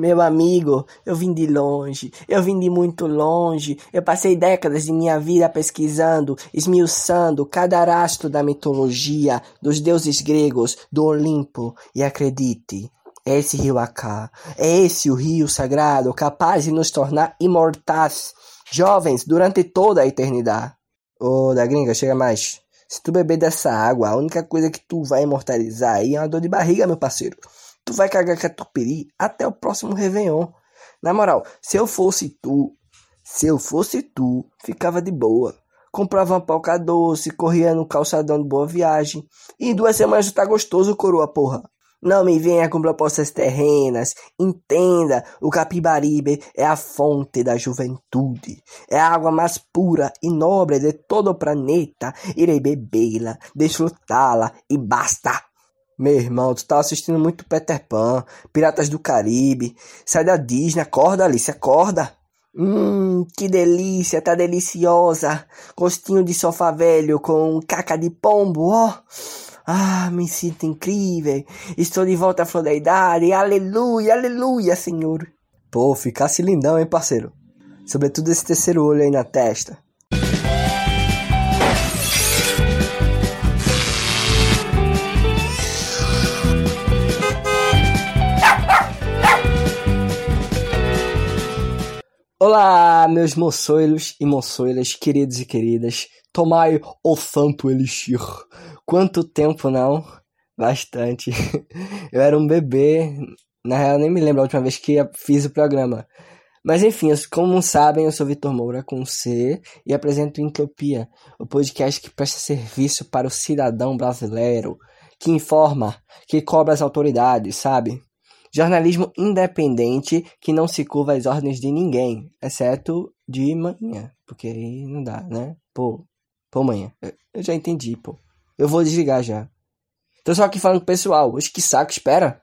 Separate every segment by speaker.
Speaker 1: Meu amigo, eu vim de longe, eu vim de muito longe. Eu passei décadas de minha vida pesquisando, esmiuçando cada rastro da mitologia, dos deuses gregos, do Olimpo. E acredite, é esse rio Acá, é esse o rio sagrado capaz de nos tornar imortais, jovens durante toda a eternidade. Ô, oh, da gringa, chega mais. Se tu beber dessa água, a única coisa que tu vai imortalizar aí é uma dor de barriga, meu parceiro tu vai cagar catupiry até o próximo Réveillon. Na moral, se eu fosse tu, se eu fosse tu, ficava de boa. Comprava uma palca doce, corria no calçadão de boa viagem. E em duas semanas tá gostoso, coroa, porra. Não me venha com propostas terrenas. Entenda, o Capibaribe é a fonte da juventude. É a água mais pura e nobre de todo o planeta. Irei bebê-la, desfrutá-la e basta. Meu irmão, tu tá assistindo muito Peter Pan, Piratas do Caribe. Sai da Disney, acorda, Alice, acorda. Hum, que delícia, tá deliciosa. Gostinho de sofá velho com caca de pombo, ó. Ah, me sinto incrível. Estou de volta à flor da idade. Aleluia, aleluia, Senhor. Pô, ficasse lindão, hein, parceiro? Sobretudo esse terceiro olho aí na testa. Olá, meus moçoilos e moçoilas, queridos e queridas. Tomai o santo elixir. Quanto tempo não? Bastante. Eu era um bebê. Na real, nem me lembro a última vez que fiz o programa. Mas enfim, como sabem, eu sou Vitor Moura com C e apresento Entropia, o podcast que presta serviço para o cidadão brasileiro, que informa, que cobra as autoridades, sabe? Jornalismo independente que não se curva às ordens de ninguém, exceto de manhã, porque aí não dá, né? Pô, pô, manhã. Eu já entendi, pô. Eu vou desligar já. Tô só aqui falando com o pessoal. Oxe, que saco, espera.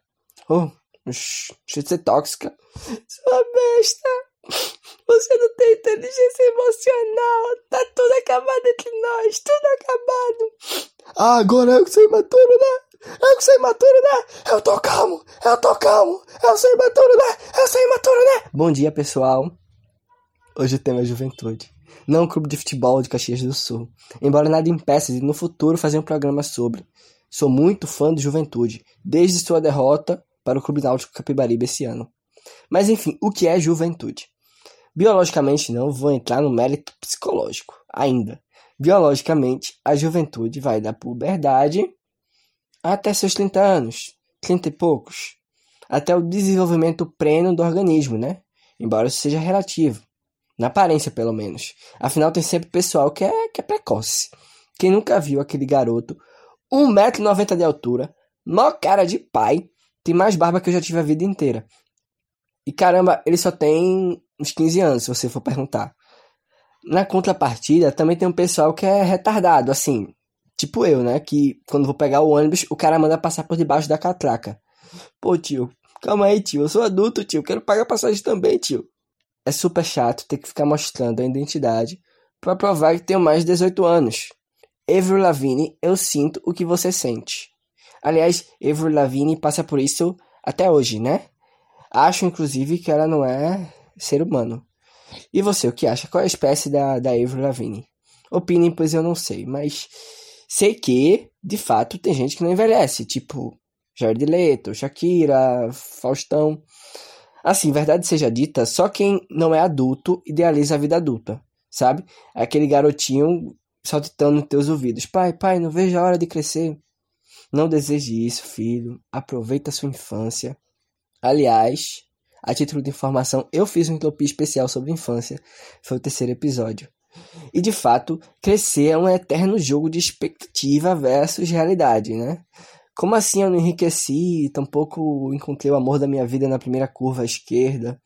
Speaker 1: Oh, deixa de ser tóxica. Sua besta. Você não tem inteligência emocional. Tá tudo acabado entre nós. Tudo acabado. Ah, agora eu que sou imaturo, né? Eu sou imaturo, né? Eu tô calmo, eu tô calmo, eu sou imaturo, né? Eu sou imaturo, né? Bom dia, pessoal. Hoje o tema é juventude. Não um clube de futebol de Caxias do Sul. Embora nada impeça de no futuro fazer um programa sobre. Sou muito fã de juventude, desde sua derrota para o Clube Náutico Capibaribe esse ano. Mas enfim, o que é juventude? Biologicamente não vou entrar no mérito psicológico ainda. Biologicamente, a juventude vai da puberdade até seus 30 anos, 30 e poucos, até o desenvolvimento pleno do organismo, né? Embora isso seja relativo, na aparência pelo menos. Afinal, tem sempre pessoal que é, que é precoce. Quem nunca viu aquele garoto, 1,90m de altura, mó cara de pai, tem mais barba que eu já tive a vida inteira. E caramba, ele só tem uns 15 anos, se você for perguntar. Na contrapartida, também tem um pessoal que é retardado, assim, Tipo eu, né? Que quando vou pegar o ônibus, o cara manda passar por debaixo da catraca. Pô, tio, calma aí, tio. Eu sou adulto, tio. Quero pagar passagem também, tio. É super chato ter que ficar mostrando a identidade para provar que tenho mais de 18 anos. Avril Lavigne, eu sinto o que você sente. Aliás, Avril Lavigne passa por isso até hoje, né? Acho, inclusive, que ela não é ser humano. E você, o que acha? Qual é a espécie da, da Avril Lavigne? Opinem, pois eu não sei, mas Sei que, de fato, tem gente que não envelhece, tipo Jared Leto, Shakira, Faustão. Assim, verdade seja dita, só quem não é adulto idealiza a vida adulta, sabe? É aquele garotinho saltitando nos teus ouvidos. Pai, pai, não vejo a hora de crescer. Não deseje isso, filho. Aproveita a sua infância. Aliás, a título de informação, eu fiz um utopia especial sobre infância. Foi o terceiro episódio. E de fato, crescer é um eterno jogo de expectativa versus realidade, né? Como assim eu não enriqueci, tampouco encontrei o amor da minha vida na primeira curva à esquerda?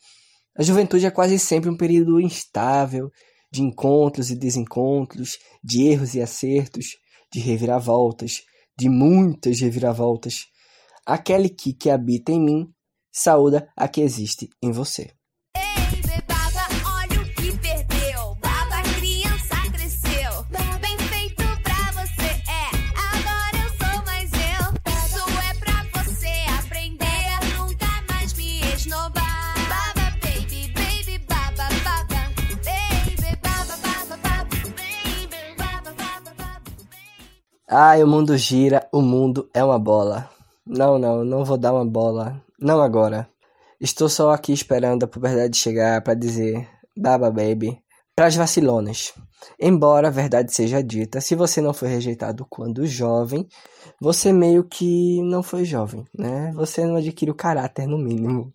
Speaker 1: A juventude é quase sempre um período instável, de encontros e desencontros, de erros e acertos, de reviravoltas, de muitas reviravoltas. Aquele que, que habita em mim, saúda a que existe em você. Ai, o mundo gira, o mundo é uma bola. Não, não, não vou dar uma bola. Não agora. Estou só aqui esperando a puberdade chegar para dizer Baba Baby para as vacilonas. Embora a verdade seja dita, se você não foi rejeitado quando jovem, você meio que não foi jovem, né? Você não adquire o caráter no mínimo.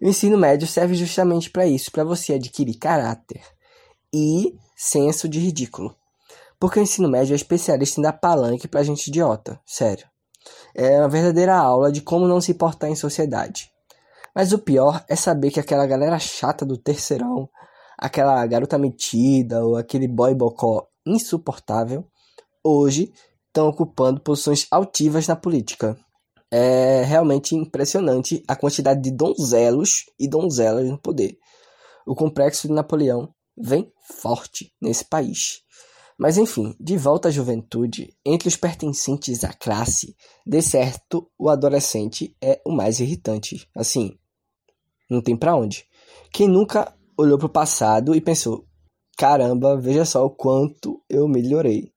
Speaker 1: O ensino médio serve justamente para isso, para você adquirir caráter e senso de ridículo. Porque o ensino médio é especialista em dar palanque pra gente idiota, sério. É uma verdadeira aula de como não se portar em sociedade. Mas o pior é saber que aquela galera chata do terceirão, aquela garota metida ou aquele boy bocó insuportável, hoje estão ocupando posições altivas na política. É realmente impressionante a quantidade de donzelos e donzelas no poder. O complexo de Napoleão vem forte nesse país. Mas enfim, de volta à juventude, entre os pertencentes à classe, de certo, o adolescente é o mais irritante. Assim, não tem para onde. Quem nunca olhou para o passado e pensou: caramba, veja só o quanto eu melhorei.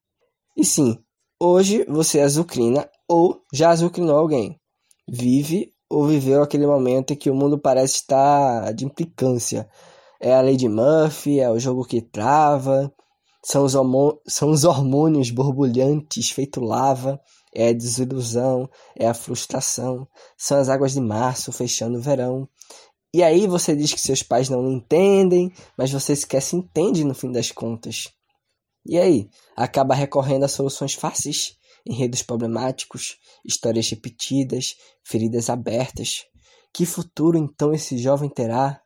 Speaker 1: E sim, hoje você azucrina ou já azucrinou alguém. Vive ou viveu aquele momento em que o mundo parece estar de implicância. É a lei de Murphy, é o jogo que trava, são os, são os hormônios borbulhantes feito lava, é a desilusão, é a frustração, são as águas de março fechando o verão. E aí você diz que seus pais não entendem, mas você sequer se entende no fim das contas. E aí, acaba recorrendo a soluções fáceis, enredos problemáticos, histórias repetidas, feridas abertas. Que futuro então esse jovem terá?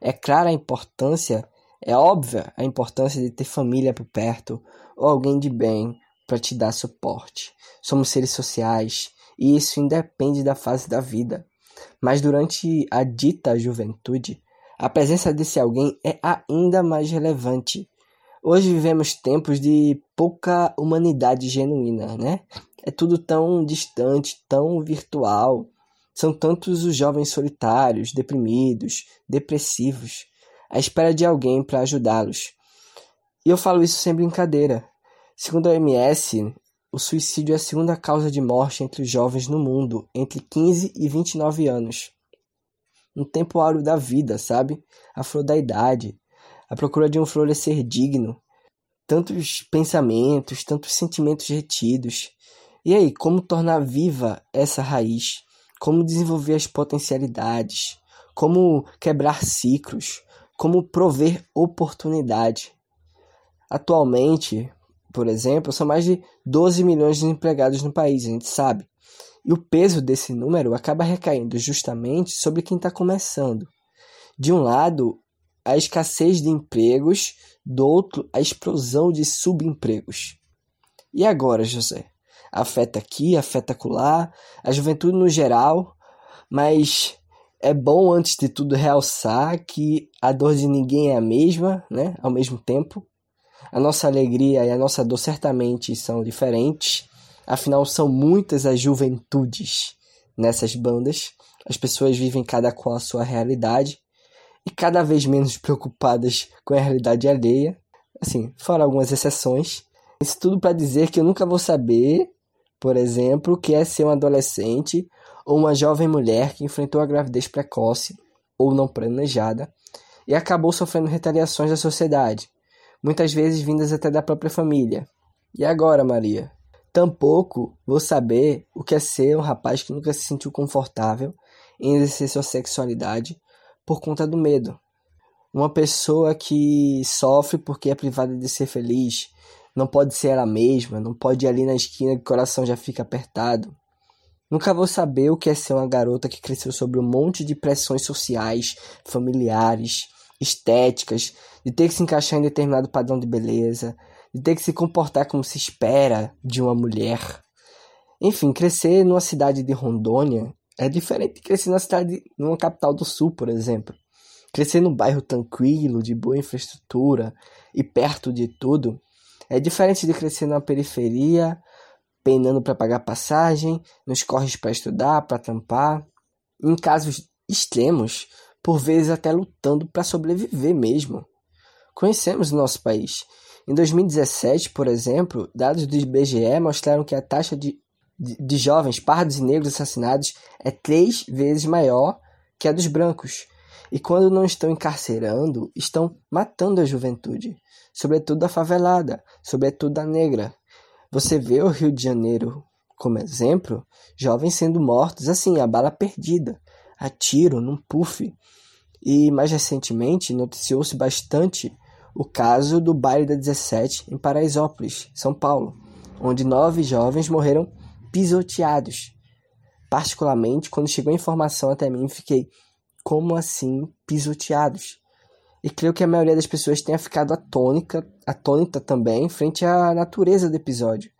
Speaker 1: É clara a importância é óbvia a importância de ter família por perto ou alguém de bem para te dar suporte. Somos seres sociais e isso independe da fase da vida. Mas durante a dita juventude, a presença desse alguém é ainda mais relevante. Hoje vivemos tempos de pouca humanidade genuína, né? É tudo tão distante, tão virtual. São tantos os jovens solitários, deprimidos, depressivos à espera de alguém para ajudá-los. E eu falo isso sem brincadeira. Segundo a OMS, o suicídio é a segunda causa de morte entre os jovens no mundo, entre 15 e 29 anos. Um tempo áureo da vida, sabe? A flor da idade, a procura de um florescer digno. Tantos pensamentos, tantos sentimentos retidos. E aí, como tornar viva essa raiz? Como desenvolver as potencialidades? Como quebrar ciclos? Como prover oportunidade. Atualmente, por exemplo, são mais de 12 milhões de empregados no país, a gente sabe. E o peso desse número acaba recaindo justamente sobre quem está começando. De um lado, a escassez de empregos, do outro, a explosão de subempregos. E agora, José? Afeta aqui, afeta acolá, a juventude no geral, mas é bom, antes de tudo, realçar que a dor de ninguém é a mesma, né? Ao mesmo tempo. A nossa alegria e a nossa dor certamente são diferentes. Afinal, são muitas as juventudes nessas bandas. As pessoas vivem cada qual a sua realidade e cada vez menos preocupadas com a realidade alheia. Assim, fora algumas exceções. Isso tudo para dizer que eu nunca vou saber, por exemplo, o que é ser um adolescente ou uma jovem mulher que enfrentou a gravidez precoce ou não planejada e acabou sofrendo retaliações da sociedade, muitas vezes vindas até da própria família. E agora, Maria? Tampouco vou saber o que é ser um rapaz que nunca se sentiu confortável em exercer sua sexualidade por conta do medo. Uma pessoa que sofre porque é privada de ser feliz, não pode ser ela mesma, não pode ir ali na esquina que o coração já fica apertado. Nunca vou saber o que é ser uma garota que cresceu sob um monte de pressões sociais, familiares, estéticas, de ter que se encaixar em determinado padrão de beleza, de ter que se comportar como se espera de uma mulher. Enfim, crescer numa cidade de Rondônia é diferente de crescer na cidade, numa capital do sul, por exemplo. Crescer num bairro tranquilo, de boa infraestrutura e perto de tudo, é diferente de crescer numa periferia penando para pagar passagem, nos corres para estudar, para tampar. Em casos extremos, por vezes até lutando para sobreviver mesmo. Conhecemos o nosso país Em 2017, por exemplo, dados do IBGE mostraram que a taxa de, de, de jovens pardos e negros assassinados é três vezes maior que a dos brancos. E quando não estão encarcerando, estão matando a juventude, sobretudo a favelada, sobretudo a negra. Você vê o Rio de Janeiro como exemplo, jovens sendo mortos assim, a bala perdida, a tiro, num puff. E mais recentemente noticiou-se bastante o caso do baile da 17 em Paraisópolis, São Paulo, onde nove jovens morreram pisoteados. Particularmente, quando chegou a informação até mim, fiquei como assim pisoteados? E creio que a maioria das pessoas tenha ficado atônica, atônita também frente à natureza do episódio.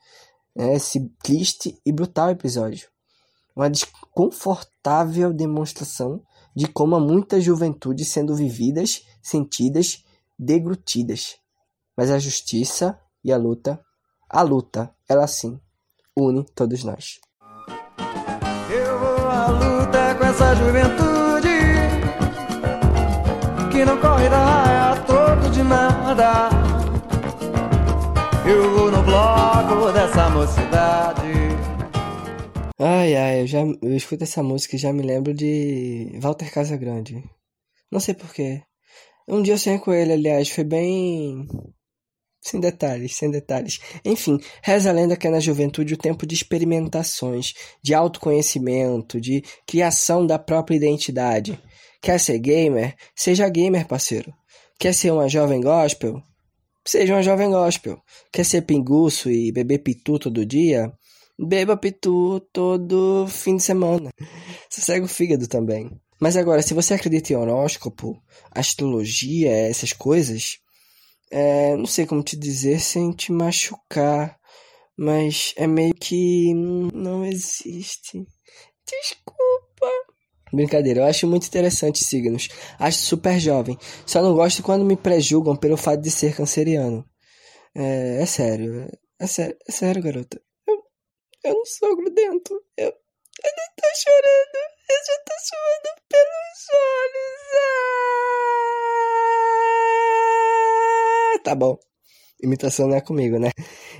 Speaker 1: É esse triste e brutal episódio. Uma desconfortável demonstração de como há muita juventude sendo vividas, sentidas, deglutidas. Mas a justiça e a luta, a luta, ela sim, une todos nós.
Speaker 2: Eu vou à luta com essa juventude que não corre da raia de nada. Eu vou no bloco dessa mocidade.
Speaker 1: Ai, ai, eu já eu escuto essa música e já me lembro de Walter Casagrande. Não sei porquê. Um dia eu sonhei com ele, aliás, foi bem. Sem detalhes, sem detalhes. Enfim, reza a lenda que é na juventude o tempo de experimentações, de autoconhecimento, de criação da própria identidade. Quer ser gamer? Seja gamer, parceiro. Quer ser uma jovem gospel? Seja uma jovem gospel. Quer ser pinguço e beber pitu todo dia? Beba pitu todo fim de semana. Sossegue o fígado também. Mas agora, se você acredita em horóscopo, astrologia, essas coisas, é, não sei como te dizer sem te machucar, mas é meio que não existe. Desculpa. Brincadeira, eu acho muito interessante signos. Acho super jovem. Só não gosto quando me prejulgam pelo fato de ser canceriano. É, é sério. É sério, é sério, garota. Eu, eu não sou grudento. Eu, eu não tô chorando. Eu já tô chorando pelos olhos. Ah! Tá bom. Imitação não é comigo, né?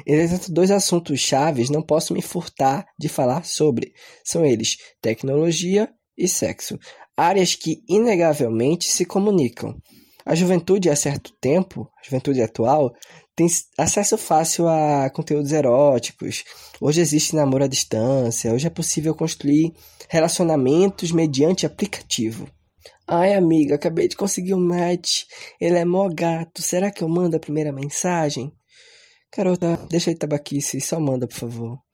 Speaker 1: Entretanto, dois assuntos chaves não posso me furtar de falar sobre. São eles tecnologia e sexo, áreas que inegavelmente se comunicam. A juventude, há certo tempo, a juventude atual, tem acesso fácil a conteúdos eróticos. Hoje existe namoro à distância, hoje é possível construir relacionamentos mediante aplicativo. Ai, amiga, acabei de conseguir um match. Ele é mó gato. Será que eu mando a primeira mensagem? Garota, deixa aí tabaquice, só manda, por favor.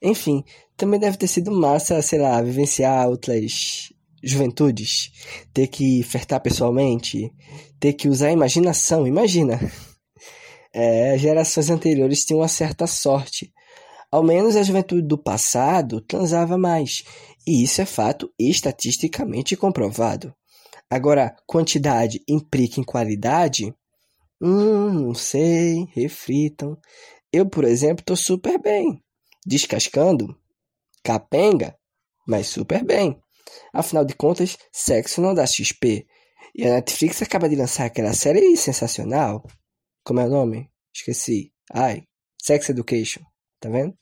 Speaker 1: Enfim, também deve ter sido massa, sei lá, vivenciar outras juventudes, ter que flertar pessoalmente, ter que usar a imaginação, imagina. É, gerações anteriores tinham uma certa sorte. Ao menos a juventude do passado transava mais, e isso é fato estatisticamente comprovado. Agora, quantidade implica em qualidade? Hum, não sei, reflitam. Eu, por exemplo, tô super bem descascando, capenga, mas super bem. Afinal de contas, sexo não dá XP. E a Netflix acaba de lançar aquela série sensacional. Como é o nome? Esqueci. Ai, Sex Education. Tá vendo?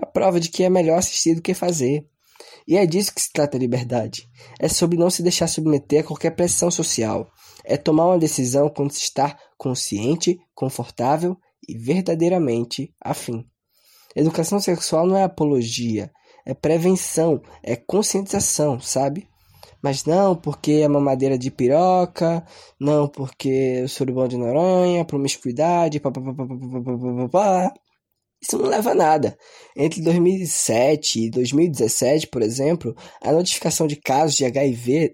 Speaker 1: A prova de que é melhor assistir do que fazer. E é disso que se trata a liberdade. É sobre não se deixar submeter a qualquer pressão social. É tomar uma decisão quando se está consciente, confortável e verdadeiramente afim. Educação sexual não é apologia, é prevenção, é conscientização, sabe? Mas não porque é mamadeira de piroca, não porque o surubão de Noronha, promiscuidade, papapá. Isso não leva a nada. Entre 2007 e 2017, por exemplo, a notificação de casos de HIV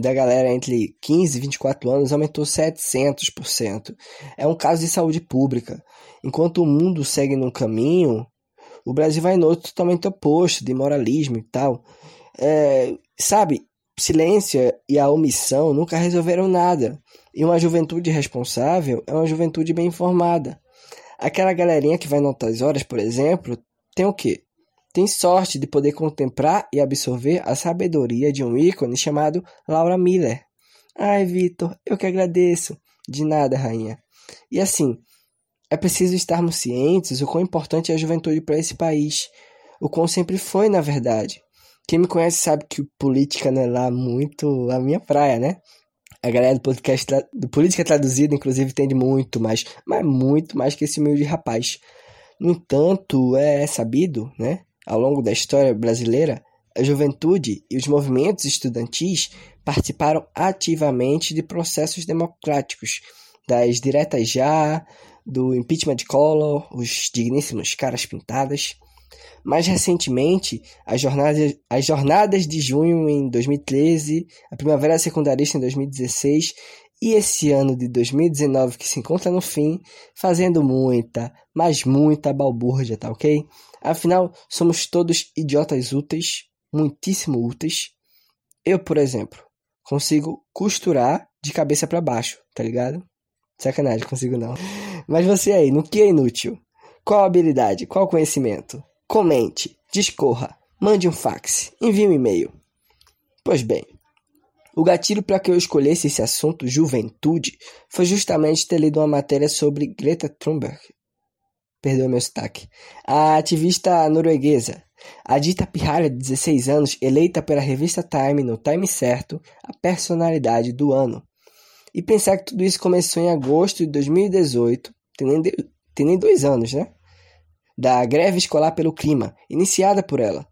Speaker 1: da galera entre 15 e 24 anos aumentou 700%. É um caso de saúde pública. Enquanto o mundo segue num caminho o Brasil vai no outro totalmente oposto, de moralismo e tal. É, sabe, silêncio e a omissão nunca resolveram nada. E uma juventude responsável é uma juventude bem informada. Aquela galerinha que vai notas horas, por exemplo, tem o quê? Tem sorte de poder contemplar e absorver a sabedoria de um ícone chamado Laura Miller. Ai, Vitor, eu que agradeço. De nada, rainha. E assim, É preciso estarmos cientes o quão importante é a juventude para esse país, o quão sempre foi, na verdade. Quem me conhece sabe que política não é lá muito a minha praia, né? A galera do podcast do Política Traduzida, inclusive, entende muito mais, mas muito mais que esse humilde rapaz. No entanto, é sabido, né, ao longo da história brasileira, a juventude e os movimentos estudantis participaram ativamente de processos democráticos, das diretas já, do impeachment de Collor, os digníssimos caras pintadas. Mais recentemente, as jornadas, as jornadas de junho em 2013, a Primavera Secundarista em 2016 e esse ano de 2019 que se encontra no fim, fazendo muita, mas muita balbúrdia, tá ok? Afinal, somos todos idiotas úteis, muitíssimo úteis. Eu, por exemplo, consigo costurar de cabeça para baixo, tá ligado? Sacanagem, consigo não. Mas você aí, no que é inútil? Qual habilidade? Qual conhecimento? Comente, discorra, mande um fax, envie um e-mail. Pois bem, o gatilho para que eu escolhesse esse assunto, juventude, foi justamente ter lido uma matéria sobre Greta Thunberg. Perdeu meu sotaque. A ativista norueguesa, a dita pirralha de 16 anos, eleita pela revista Time no Time Certo, a personalidade do ano. E pensar que tudo isso começou em agosto de 2018, tem nem, de, tem nem dois anos, né? da greve escolar pelo clima, iniciada por ela,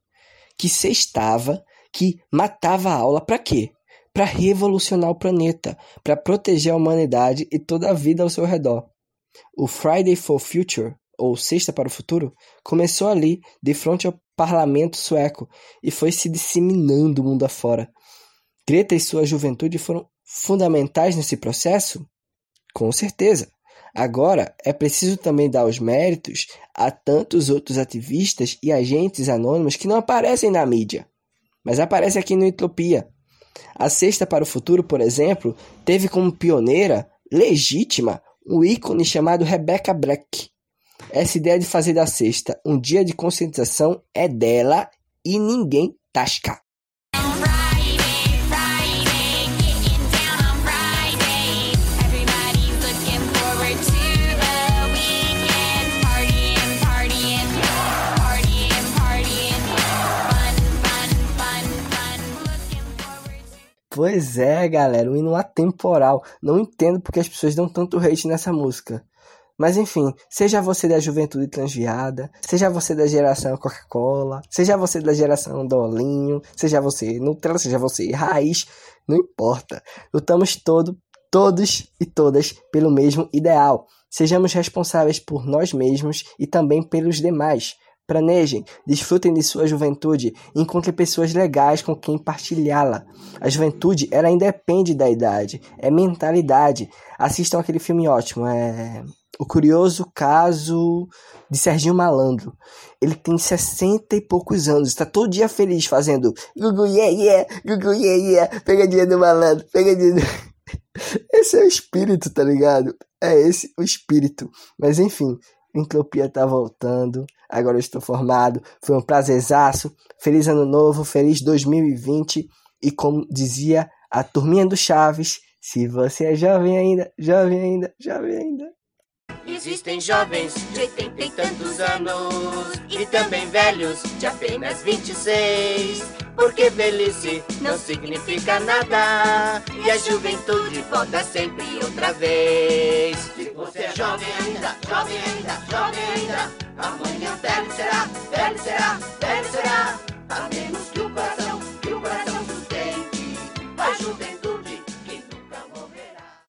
Speaker 1: que sextava, que matava a aula para quê? Para revolucionar o planeta, para proteger a humanidade e toda a vida ao seu redor. O Friday for Future, ou Sexta para o Futuro, começou ali, de frente ao parlamento sueco, e foi se disseminando mundo afora. Greta e sua juventude foram fundamentais nesse processo? Com certeza. Agora, é preciso também dar os méritos a tantos outros ativistas e agentes anônimos que não aparecem na mídia, mas aparecem aqui no Utopia. A Sexta para o Futuro, por exemplo, teve como pioneira legítima um ícone chamado Rebecca Black. Essa ideia de fazer da sexta um dia de conscientização é dela e ninguém tasca. Pois é, galera, o hino atemporal. Não entendo porque as pessoas dão tanto hate nessa música. Mas enfim, seja você da juventude transviada, seja você da geração Coca-Cola, seja você da geração Dolinho, seja você Nutella, seja você Raiz, não importa. Lutamos todo, todos e todas pelo mesmo ideal. Sejamos responsáveis por nós mesmos e também pelos demais. Planejem, desfrutem de sua juventude, encontrem pessoas legais com quem partilhá-la. A juventude, ela independe da idade, é mentalidade. Assistam aquele filme ótimo, é O Curioso Caso de Serginho Malandro. Ele tem 60 e poucos anos, está todo dia feliz fazendo Gugu yeah yeah, Gugu yeah yeah, pegadinha do malandro, pegadinha do... Esse é o espírito, tá ligado? É esse o espírito. Mas enfim, Entropia tá voltando. Agora eu estou formado. Foi um prazerzaço. Feliz ano novo, feliz 2020. E como dizia a turminha do Chaves, se você é jovem ainda, jovem ainda, jovem ainda.
Speaker 3: Existem jovens de oitenta e tantos anos e também velhos de apenas 26. Porque velhice não significa nada. E a juventude volta sempre outra vez. Se Você é jovem ainda, jovem ainda, jovem ainda Amanhã velho será, velho será, velho será.